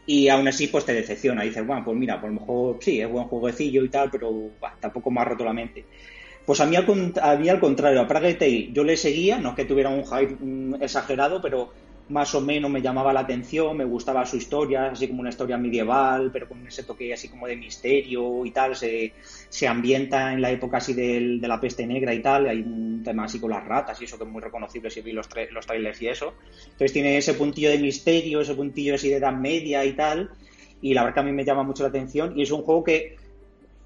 y aún así pues te decepciona, dices, bueno, pues mira, por lo mejor sí, es buen jueguecillo y tal, pero tampoco me ha roto la mente. Pues a mí, al, a mí al contrario, a Prague Tale yo le seguía, no es que tuviera un hype mm, exagerado, pero más o menos me llamaba la atención, me gustaba su historia, así como una historia medieval, pero con ese toque así como de misterio y tal, se, se ambienta en la época así de la peste negra y tal, hay un tema así con las ratas y eso que es muy reconocible si vi los, tra- los trailers y eso. Entonces tiene ese puntillo de misterio, ese puntillo así de edad media y tal, y la verdad que a mí me llama mucho la atención y es un juego que,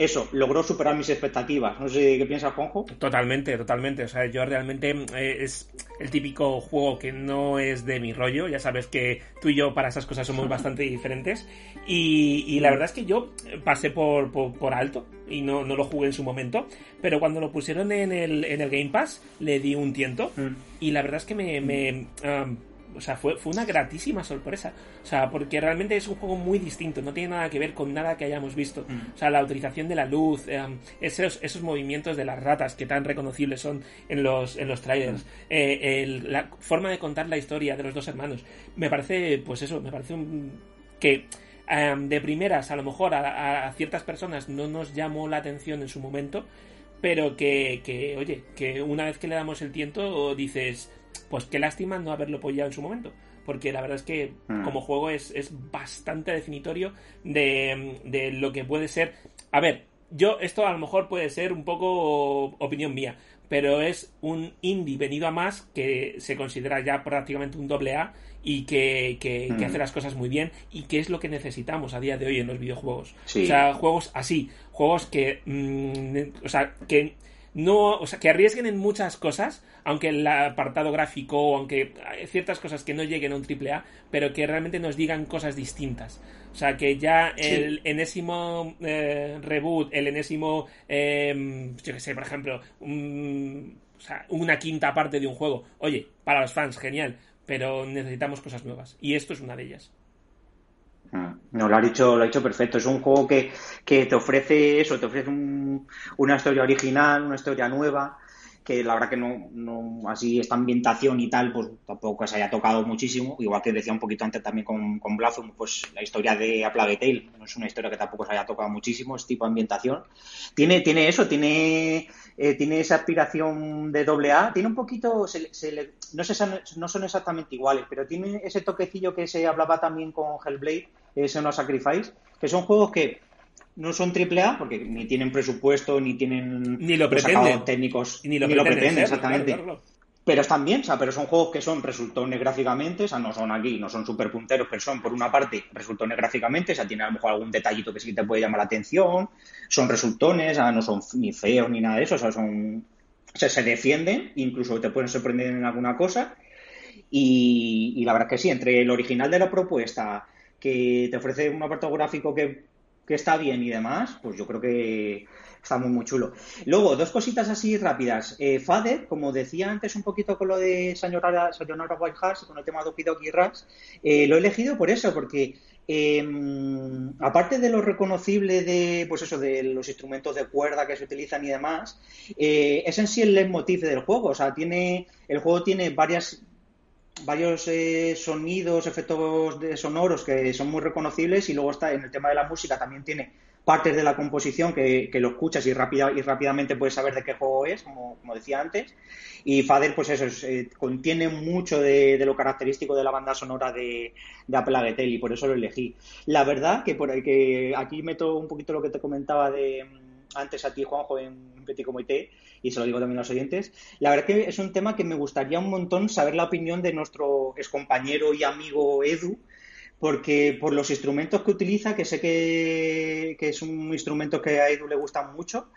eso, logró superar mis expectativas. No sé qué piensas, Juanjo. Totalmente, totalmente. O sea, yo realmente eh, es el típico juego que no es de mi rollo. Ya sabes que tú y yo para esas cosas somos bastante diferentes. Y, y la verdad es que yo pasé por, por, por alto y no, no, lo jugué en su momento. Pero cuando lo pusieron en el, en el Game Pass, le di un tiento. Mm. Y la verdad es que me, me um, o sea, fue, fue una gratísima sorpresa. O sea, porque realmente es un juego muy distinto, no tiene nada que ver con nada que hayamos visto. Mm. O sea, la utilización de la luz, eh, esos, esos movimientos de las ratas que tan reconocibles son en los, en los trailers, eh, el- la forma de contar la historia de los dos hermanos, me parece, pues eso, me parece un, que eh, de primeras a lo mejor a, a ciertas personas no nos llamó la atención en su momento, pero que, que, oye, que una vez que le damos el tiento dices, pues qué lástima no haberlo apoyado en su momento. Porque la verdad es que Mm. como juego es, es bastante definitorio de, de lo que puede ser. A ver, yo esto a lo mejor puede ser un poco opinión mía, pero es un indie venido a más que se considera ya prácticamente un doble A y que, que- que Mm. hace las cosas muy bien y que es lo que necesitamos a día de hoy en los videojuegos. Sí. O sea, juegos así, juegos que, mm, o sea, que no, o sea, que arriesguen en muchas cosas, aunque el apartado gráfico, o aunque hay ciertas cosas que no lleguen a un triple A, pero que realmente nos digan cosas distintas. O sea, que ya Sí. el enésimo eh, reboot, el enésimo, eh, yo que sé, por ejemplo, un- o sea, una quinta parte de un juego, oye, para los fans, genial, pero necesitamos cosas nuevas. Y esto es una de ellas. Mm. No, lo ha dicho, lo ha dicho perfecto. Es un juego que, que te ofrece eso, te ofrece un- una historia original, una historia nueva, que la verdad que no, no, así esta ambientación y tal, pues tampoco se haya tocado muchísimo. Igual que decía un poquito antes también con, con Blazum, pues la historia de A Plague Tale no es una historia que tampoco se haya tocado muchísimo, es tipo ambientación. Tiene, tiene eso, tiene, eh, tiene esa aspiración de doble A, tiene un poquito, se, le- no, no son exactamente iguales, pero tiene ese toquecillo que se hablaba también con Hellblade, ese no Sacrifice, que son juegos que no son triple A porque ni tienen presupuesto ni tienen Ni lo pretenden. técnicos ni lo pretenden serlo, exactamente claro, claro, claro. pero están bien, o sea, pero son juegos que son resultones gráficamente, o sea, no son aquí, no son súper punteros, pero son por una parte resultones gráficamente, o sea, tienen a lo mejor algún detallito que sí te puede llamar la atención, son resultones, o sea, no son ni feos ni nada de eso, o sea, son, o sea, se defienden, incluso te pueden sorprender en alguna cosa, y, y la verdad que sí, entre el original de la propuesta, que te ofrece un apartado gráfico que, está bien y demás, pues yo creo que está muy, muy chulo. Luego, dos cositas así rápidas. Eh, Fader, como decía antes un poquito con lo de Sayonara, Sayonara Wild Hearts, con el tema de Doki Doki Rush, eh, lo he elegido por eso, porque eh, aparte de lo reconocible de, pues eso, de los instrumentos de cuerda que se utilizan y demás, eh, es en sí el leitmotiv del juego. O sea, tiene, el juego tiene varias varios eh, sonidos, efectos de sonoros que son muy reconocibles y luego está en el tema de la música también tiene partes de la composición que, que lo escuchas y, rápida, y rápidamente puedes saber de qué juego es, como, como decía antes. Y Fader, pues eso, es, eh, contiene mucho de, lo característico de la banda sonora de, de A y por eso lo elegí. La verdad que, por, que aquí meto un poquito lo que te comentaba de antes a ti, Juanjo, en Petit Comité, y se lo digo también a los oyentes. La verdad que es un tema que me gustaría un montón saber la opinión de nuestro excompañero y amigo Edu, porque por los instrumentos que utiliza, que sé que, es un instrumento que a Edu le gusta mucho,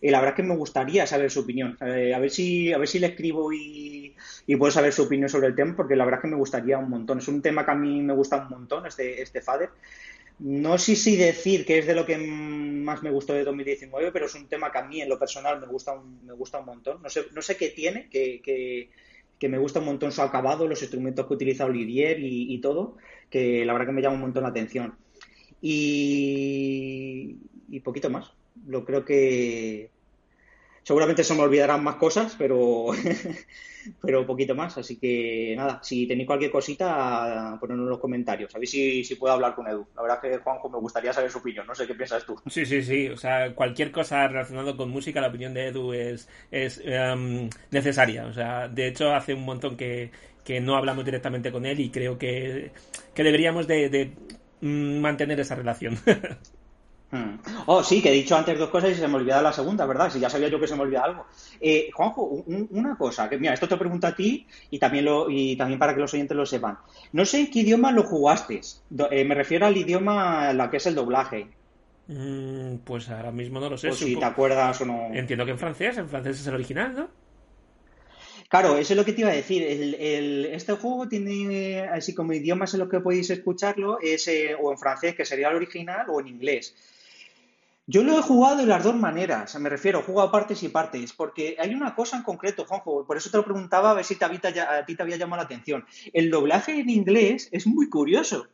y la verdad que me gustaría saber su opinión. Eh, a ver si a ver si le escribo y, puedo saber su opinión sobre el tema, porque la verdad que me gustaría un montón. Es un tema que a mí me gusta un montón, este, este Fader. No sé si decir que es de lo que más me gustó de 2019, pero es un tema que a mí en lo personal me gusta un, me gusta un montón. No sé, no sé qué tiene, que, que, me gusta un montón su acabado, los instrumentos que utiliza Olivier y, y, todo, que la verdad que me llama un montón la atención. Y, y poquito más. Lo creo que seguramente se me olvidarán más cosas, pero pero poquito más. Así que nada, si tenéis cualquier cosita, ponedlo en los comentarios. A ver si, si puedo hablar con Edu. La verdad que, Juanjo, me gustaría saber su opinión. No sé qué piensas tú. Sí, sí, sí. O sea, cualquier cosa relacionada con música, la opinión de Edu es, es um, necesaria. O sea, de hecho, hace un montón que, que no hablamos directamente con él y creo que, que deberíamos de, de mantener esa relación. Oh, sí, que he dicho antes dos cosas y se me olvidaba la segunda, ¿verdad? Si ya sabía yo que se me olvidaba algo. Eh, Juanjo, un, una cosa, que mira, esto te pregunto a ti y también, lo, y también para que los oyentes lo sepan. No sé en qué idioma lo jugaste. Do, eh, me refiero al idioma la que es el doblaje. Mm, pues ahora mismo no lo sé. O si te acuerdas o no. Entiendo que en francés, en francés es el original, ¿no? Claro, eso es lo que te iba a decir. El, el, este juego tiene, así como idiomas en los que podéis escucharlo, es eh, o en francés, que sería el original, o en inglés. Yo lo he jugado de las dos maneras, me refiero, he jugado partes y partes, porque hay una cosa en concreto, Juanjo, por eso te lo preguntaba a ver si a ti te había llamado la atención. El doblaje en inglés es muy curioso,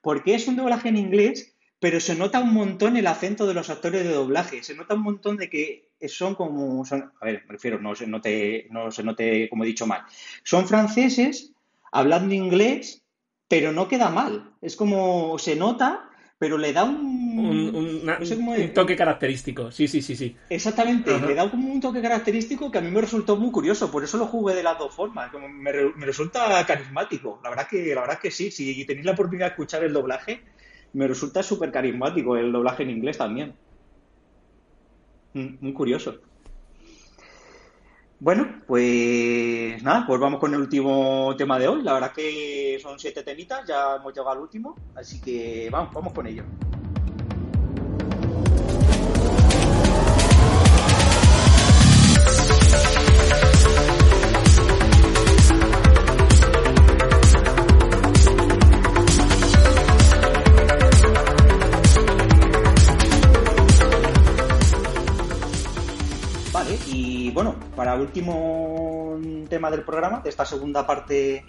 porque es un doblaje en inglés, pero se nota un montón el acento de los actores de doblaje, se nota un montón de que son como, son, a ver, me refiero, no se note, no se note como he dicho mal, son franceses hablando inglés, pero no queda mal, es como, se nota, pero le da un, Un, un- una- no sé cómo un decir. toque característico. Sí, sí, sí, sí. Exactamente, le da como un toque característico que a mí me resultó muy curioso, por eso lo jugué de las dos formas, como me, me resulta carismático, la verdad que, la verdad que sí, si tenéis la oportunidad de escuchar el doblaje, me resulta súper carismático el doblaje en inglés también. Mm, Muy curioso. Bueno, pues nada, pues vamos con el último tema de hoy. La verdad que son siete temitas, ya hemos llegado al último, así que vamos, vamos con ello. Para último tema del programa, de esta segunda parte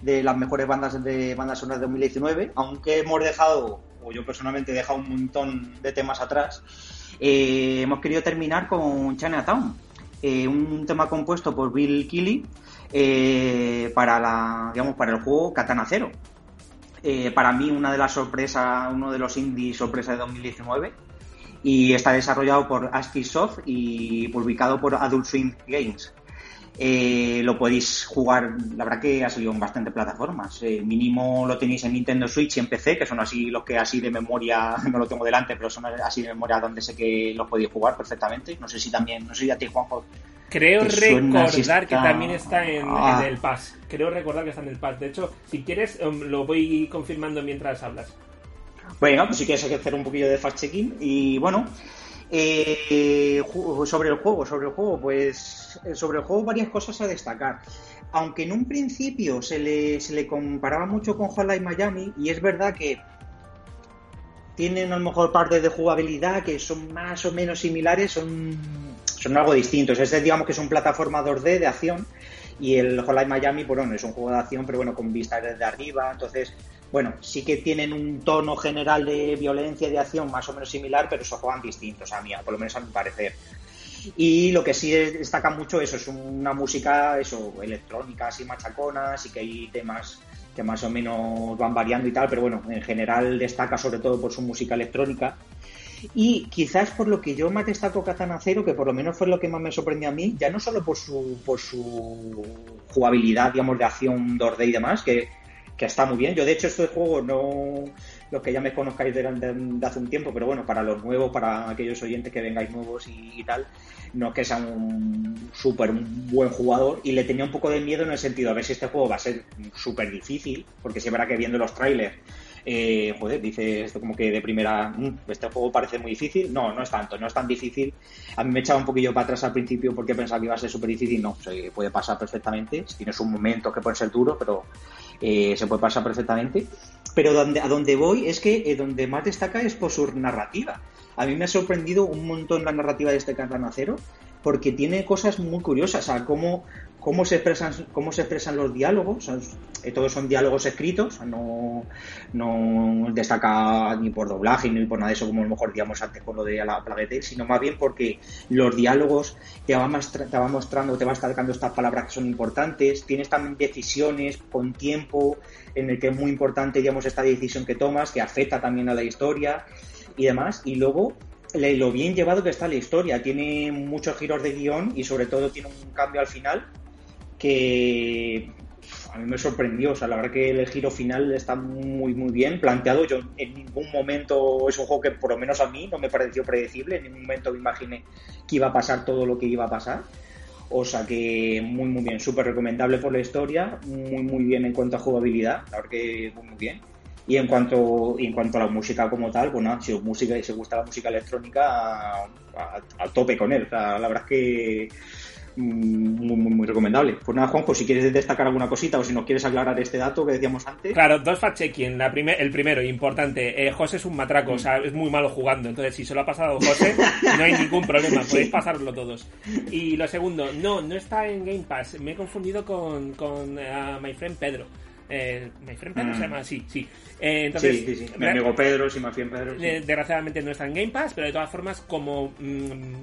de las mejores bandas de bandas sonoras de 2019, aunque hemos dejado, o yo personalmente he dejado un montón de temas atrás, eh, hemos querido terminar con Chinatown, eh, un tema compuesto por Bill Keighley eh, para la, digamos, para el juego Katana Zero. Eh, para mí una de las sorpresas, uno de los indies sorpresas de 2019 y está desarrollado por ASCII Soft y publicado por Adult Swim Games. Eh, lo podéis jugar, la verdad que ha salido en bastantes plataformas. Eh, mínimo lo tenéis en Nintendo Switch y en PC, que son así los que así de memoria, no lo tengo delante, pero son así de memoria donde sé que los podéis jugar perfectamente. No sé si también, no sé si a ti, Juanjo, Creo ¿Te suena si recordar que también está en, Ah. en el Pass. Creo recordar que está en el Pass. De hecho, si quieres, em, lo voy confirmando mientras hablas. Bueno, pues si quieres hay que hacer un poquillo de fact-checking. Y bueno, eh, sobre el juego, sobre el juego, pues eh, sobre el juego varias cosas a destacar. Aunque en un principio se le, se le comparaba mucho con Hotline Miami, y es verdad que tienen a lo mejor partes de jugabilidad que son más o menos similares, son, son algo distintos. Este digamos que es un plataforma 2D de acción y el Hotline Miami, pues bueno, es un juego de acción, pero bueno, con vista desde arriba, entonces, bueno, sí que tienen un tono general de violencia y de acción más o menos similar, pero se juegan distintos a mí, por lo menos a mi parecer. Y lo que sí destaca mucho eso es una música eso electrónica así machacona, sí que hay temas que más o menos van variando y tal, pero bueno, en general destaca sobre todo por su música electrónica. Y quizás por lo que yo más destaco Zero, que por lo menos fue lo que más me sorprendió a mí, ya no solo por su, por su jugabilidad, digamos, de acción 2D y demás, que, que está muy bien. Yo, de hecho, este juego no. Los que ya me conozcáis de, de- de hace un tiempo, pero bueno, para los nuevos, para aquellos oyentes que vengáis nuevos y, tal, no es que sea un súper buen jugador y le tenía un poco de miedo en el sentido a ver si este juego va a ser súper difícil, porque si verá que viendo los trailers, eh, joder, dice esto como que de primera, "Mm, este juego parece muy difícil. No, no es tanto, no es tan difícil. A mí me echaba un poquillo para atrás al principio porque pensaba que iba a ser súper difícil. No, se puede pasar perfectamente. Tienes un momento que puede ser duro, pero eh, se puede pasar perfectamente. Pero donde, a donde voy es que eh, donde más destaca es por su narrativa. A mí me ha sorprendido un montón la narrativa de este Katana Zero porque tiene cosas muy curiosas, o sea, cómo, cómo, se, expresan, cómo se expresan los diálogos, eh, todos son diálogos escritos, no, destaca ni por doblaje ni por nada de eso, como a lo mejor digamos antes con lo de la Plague sino más bien porque los diálogos te mastra- te van mostrando, te van destacando estas palabras que son importantes, tienes también decisiones con tiempo en el que es muy importante, digamos, esta decisión que tomas, que afecta también a la historia y demás, y luego lo bien llevado que está la historia, tiene muchos giros de guion y sobre todo tiene un cambio al final que a mí me sorprendió, o sea, la verdad que el giro final está muy muy bien planteado, yo en ningún momento es un juego que por lo menos a mí no me pareció predecible, en ningún momento me imaginé que iba a pasar todo lo que iba a pasar. O sea que muy muy bien, súper recomendable por la historia, muy muy bien en cuanto a jugabilidad, la verdad que muy muy bien. Y en cuanto, y en cuanto a la música como tal, bueno, si os, música, si os gusta la música electrónica, a, a- a tope con él. O sea, la verdad es que muy, muy, muy recomendable. Pues nada, Juanjo, si quieres destacar alguna cosita o si nos quieres aclarar este dato que decíamos antes. Claro, dos fact-checking. Primer, el primero, importante. Eh, José es un matraco, o sea, es muy malo jugando. Entonces, si se lo ha pasado José, no hay ningún problema, podéis pasarlo todos. Y lo segundo, no, no está en Game Pass. Me he confundido con, con uh, My Friend Pedro. Eh, My Friend Pedro Mm. se llama así, sí. Eh, entonces, sí, sí, sí. Mi amigo Pedro, si más bien Pedro. sí. eh, Desgraciadamente no está en Game Pass, pero de todas formas, como mm,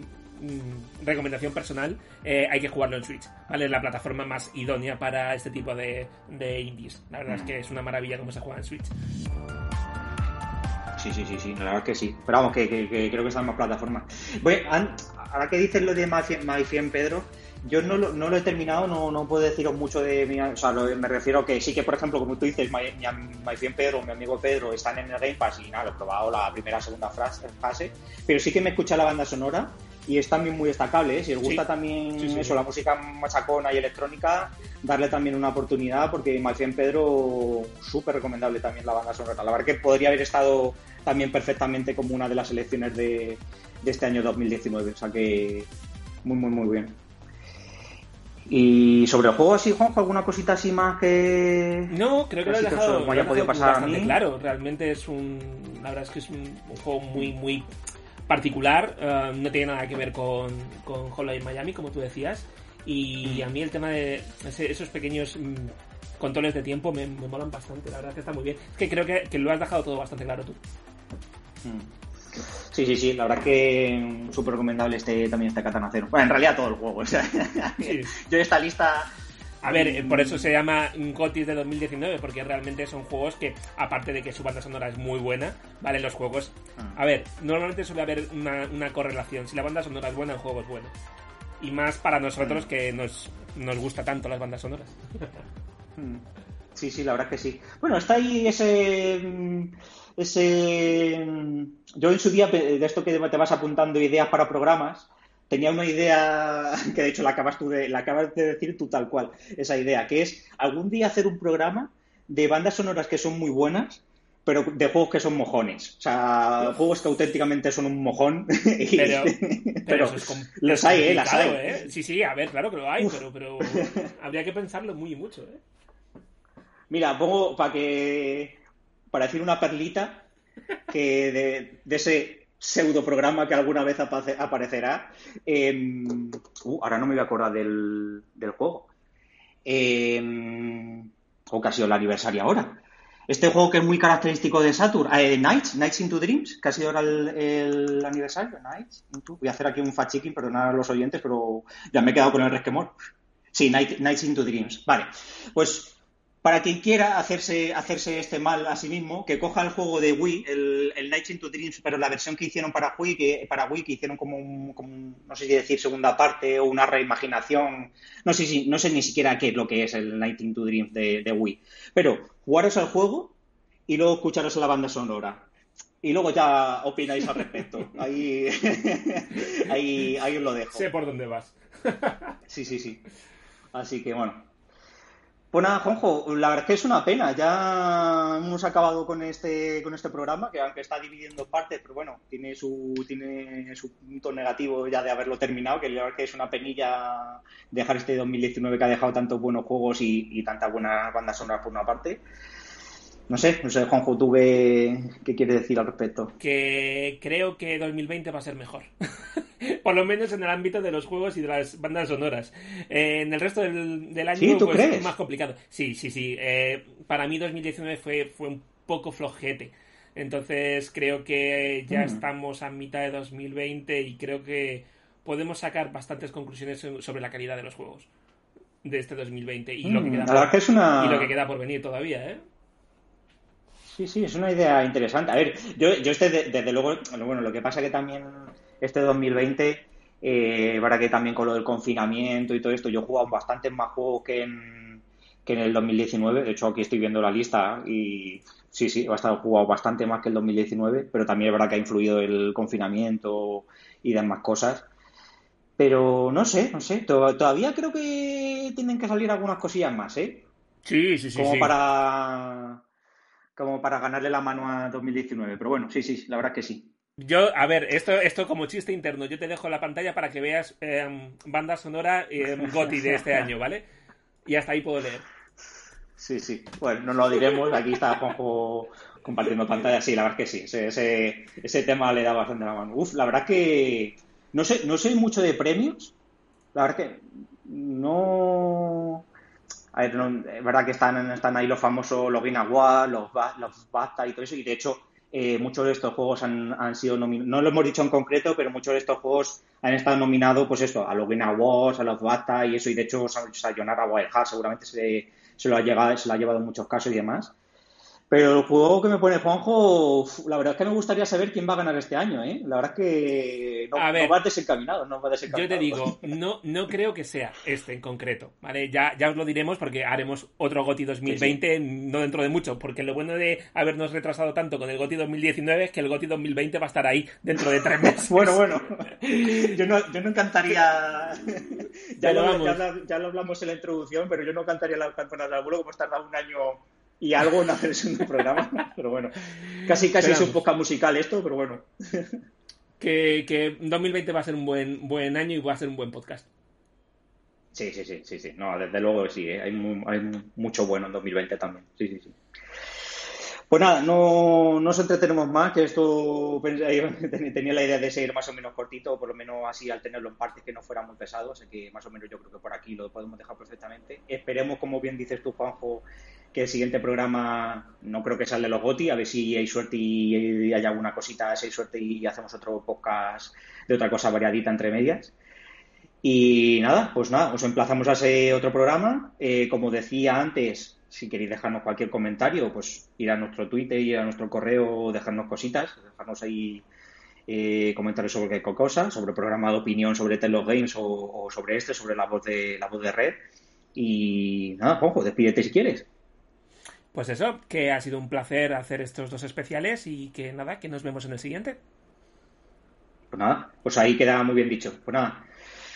mm, recomendación personal, eh, hay que jugarlo en Switch. ¿vale? Es la plataforma más idónea para este tipo de, de indies. La verdad es que es una maravilla cómo se juega en Switch. Sí, sí, sí, sí, la verdad es que sí. Pero vamos, que, que- que creo que están más plataformas. Bueno, ahora que dices lo de My Fien- My Fien Pedro, yo no lo, no lo he terminado, no, no puedo deciros mucho de mi... O sea, lo- me refiero a que sí que, por ejemplo, como tú dices, My, My Fien Pedro, mi amigo Pedro, están en el Game Pass y nada, lo he probado la primera, segunda frase- fase, pero sí que me escucha la banda sonora y es también muy destacable, ¿eh? Si os gusta Sí. también Sí, sí, eso, la música machacona y electrónica, darle también una oportunidad porque My Fien Pedro, súper recomendable también la banda sonora. La verdad que podría haber estado también perfectamente como una de las selecciones de, de este año 2019. O sea que muy, muy, muy bien. Y sobre el juego así, Juanjo, ¿alguna cosita así más que...? No, creo que lo he dejado, me haya podido pasar a bastante mí. claro. Realmente es un. La verdad es que es un, un juego muy, muy particular. eh, no tiene nada que ver con, con Hotline Miami, como tú decías. Y a mí el tema de ese- esos pequeños mm, controles de tiempo me, me molan bastante. La verdad es que está muy bien. Es que creo que, que lo has dejado todo bastante claro tú. Mm. Sí, sí, sí, la verdad que súper recomendable este también este Katana. Bueno, en realidad todo el juego. o sea, Sí. Yo esta lista... A ver, eh, por eso se llama GOTYs de 2019, porque realmente son juegos que, aparte de que su banda sonora es muy buena, ¿vale? Los juegos... A ver, normalmente suele haber una, una correlación. Si la banda sonora es buena, el juego es bueno. Y más para nosotros que nos, nos gusta tanto las bandas sonoras. Mm. Sí, sí, la verdad que sí. Bueno, está ahí ese. mm, ese mm, Yo en su día, de esto que te vas apuntando ideas para programas, tenía una idea que de hecho la acabas, tú de, la acabas de decir tú tal cual, esa idea, que es algún día hacer un programa de bandas sonoras que son muy buenas, pero de juegos que son mojones. O sea, juegos que auténticamente son un mojón. y- Pero, pero, pero eso es com- los hay, ¿eh? Las hay. ¿eh? Sí, sí, a ver, claro que lo hay, pero, pero habría que pensarlo muy mucho, ¿eh? Mira, pongo para que. para decir una perlita que de, de ese pseudo programa que alguna vez aparecerá. em, uh, ahora no me voy a acordar del, juego. Em, o que ha sido el aniversario ahora. Este juego que es muy característico de Saturn, eh, Nights, Nights into Dreams, que ha sido ahora el, aniversario. Nights Voy a hacer aquí un fact-checking, perdonad a los oyentes, pero ya me he quedado con el resquemor. Sí, Night- Nights into Dreams. Vale. Pues para quien quiera hacerse, hacerse este mal a sí mismo, que coja el juego de Wii, el, el Nights into Dreams, pero la versión que hicieron para Wii, que, para Wii, que hicieron como un, como un- no sé si decir segunda parte o una reimaginación, no sé, si, no sé ni siquiera qué es lo que es el Night into Dreams de, de Wii. Pero jugaros al juego y luego escucharos la banda sonora. Y luego ya opináis al respecto. Ahí, ahí, ahí os lo dejo. Sé por dónde vas. Sí, sí, sí. Así que bueno. Pues nada, Juanjo, la verdad es que es una pena. Ya hemos acabado con este, con este programa, que aunque está dividiendo partes, pero bueno, tiene su, tiene su punto negativo ya de haberlo terminado, que la verdad que es una penilla dejar este 2019 que ha dejado tantos buenos juegos y, y tantas buenas bandas sonoras por una parte. No sé, no sé, Juanjo, ¿tú qué, qué quieres decir al respecto? Que creo que 2020 va a ser mejor. Por lo menos en el ámbito de los juegos y de las bandas sonoras. Eh, en el resto del, del año Sí, ¿tú pues, crees? es más complicado. Sí, sí, sí. Eh, para mí 2019 fue, fue un poco flojete. Entonces creo que ya Mm. estamos a mitad de 2020 y creo que podemos sacar bastantes conclusiones sobre la calidad de los juegos de este 2020 y, lo, que Mm, queda que es una... y lo que queda por venir todavía, ¿eh? Sí, sí, es una idea interesante. A ver, yo, yo este, de- desde luego, bueno, lo que pasa que también este 2020, eh, para que también con lo del confinamiento y todo esto, yo he jugado bastantes más juegos que en, que en el 2019. De hecho, aquí estoy viendo la lista y sí, sí, he estado jugado bastante más que el 2019, pero también es verdad que ha influido el confinamiento y demás cosas. Pero no sé, no sé, to- todavía creo que tienen que salir algunas cosillas más, ¿eh? Sí, sí, sí. como sí. para como para ganarle la mano a 2019. Pero bueno, sí, sí, la verdad es que sí. Yo, a ver, esto, esto como chiste interno, yo te dejo la pantalla para que veas eh, banda sonora eh, Goti de este año, ¿vale? Y hasta ahí puedo leer. Sí, sí. Bueno, no lo diremos. Aquí está Juanjo compartiendo pantalla. Sí, la verdad es que sí. Ese, ese, tema le da bastante la mano. Uf, la verdad que no sé, no soy mucho de premios. La verdad que no. A ver, es verdad que están, están ahí los famosos Login Awards, los, los BAFTA y todo eso. Y de hecho, eh, muchos de estos juegos han, han sido nominados, no lo hemos dicho en concreto, pero muchos de estos juegos han estado nominados, pues esto, a los Game Awards, a los BAFTA y eso, y de hecho Sayonara Wild Heart seguramente se, se, lo ha llegado, se lo ha llevado en muchos casos y demás. Pero el juego que me pone Juanjo, la verdad es que me gustaría saber quién va a ganar este año, ¿eh? La verdad es que no, no va desencaminado, no va desencaminado. Yo te digo, no, no creo que sea este en concreto, ¿vale? Ya, ya os lo diremos porque haremos otro GOTI 2020 sí, sí. no dentro de mucho, porque lo bueno de habernos retrasado tanto con el GOTI 2019 es que el GOTI 2020 va a estar ahí dentro de tres meses. bueno, bueno, yo no, yo no encantaría... ya, lo, ya, ya, lo, hablamos en la introducción, pero yo no cantaría la campana del abuelo como hemos tardado un año y algo en hacer un programa, pero bueno, casi casi es un poco musical esto, pero bueno. Que, que 2020 va a ser un buen, buen año y va a ser un buen podcast. Sí, sí, sí, sí, sí. No, desde luego sí, ¿eh? hay, muy, hay mucho bueno en 2020 también. Sí, sí, sí. Pues nada, no nos entretenemos más, que esto tenía la idea de seguir más o menos cortito, o por lo menos así al tenerlo en partes que no fuera muy pesado, así que más o menos yo creo que por aquí lo podemos dejar perfectamente. Esperemos, como bien dices tú, Juanjo, que el siguiente programa no creo que salga de los GOTI, a ver si hay suerte y hay alguna cosita, si hay suerte y hacemos otro podcast de otra cosa variadita entre medias. Y nada, pues nada, os emplazamos a ese otro programa. Eh, como decía antes, si queréis dejarnos cualquier comentario, pues ir a nuestro Twitter, ir a nuestro correo, dejarnos cositas, dejarnos ahí eh, comentarios sobre qué cosa, sobre programa de opinión sobre Telos Games o, o, sobre este, sobre la voz de la voz de red. Y nada, Juanjo, despídete si quieres. Pues eso, que ha sido un placer hacer estos dos especiales y que nada, que nos vemos en el siguiente. Pues nada, pues ahí queda muy bien dicho. Pues nada,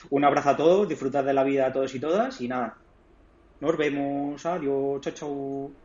un abrazo a todos, disfrutad de la vida a todos y todas y nada, nos vemos, adiós, chao, chao.